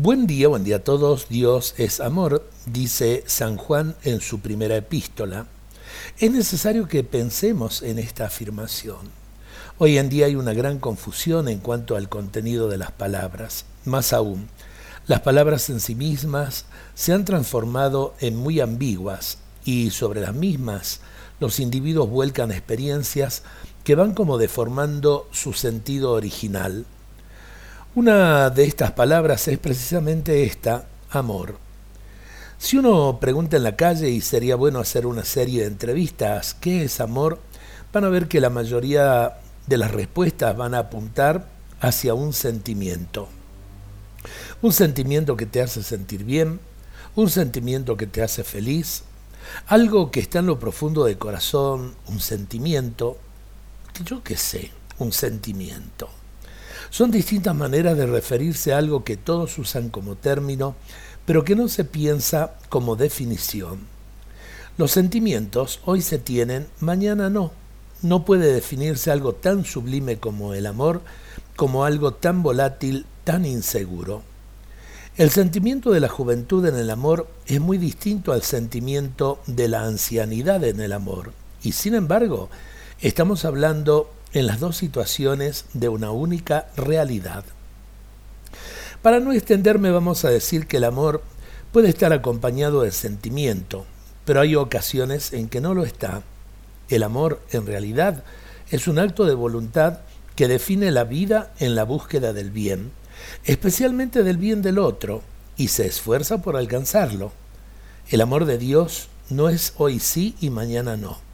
Buen día, buen día a todos. Dios es amor, dice San Juan en su primera epístola. Es necesario que pensemos en esta afirmación. Hoy en día hay una gran confusión en cuanto al contenido de las palabras. Más aún, las palabras en sí mismas se han transformado en muy ambiguas y sobre las mismas los individuos vuelcan experiencias que van como deformando su sentido original una de estas palabras es precisamente esta, amor. Si uno pregunta en la calle y sería bueno hacer una serie de entrevistas, ¿qué es amor? Van a ver que la mayoría de las respuestas van a apuntar hacia un sentimiento. Un sentimiento que te hace sentir bien, un sentimiento que te hace feliz, algo que está en lo profundo del corazón, un sentimiento, yo qué sé, un sentimiento. Son distintas maneras de referirse a algo que todos usan como término, pero que no se piensa como definición. Los sentimientos hoy se tienen, mañana no. No puede definirse algo tan sublime como el amor, como algo tan volátil, tan inseguro. El sentimiento de la juventud en el amor es muy distinto al sentimiento de la ancianidad en el amor. Y sin embargo, estamos hablando en las dos situaciones de una única realidad. Para no extenderme vamos a decir que el amor puede estar acompañado de sentimiento, pero hay ocasiones en que no lo está. El amor, en realidad, es un acto de voluntad que define la vida en la búsqueda del bien, especialmente del bien del otro, y se esfuerza por alcanzarlo. El amor de Dios no es hoy sí y mañana no.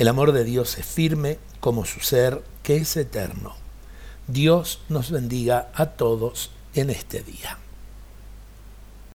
El amor de Dios es firme como su ser que es eterno. Dios nos bendiga a todos en este día.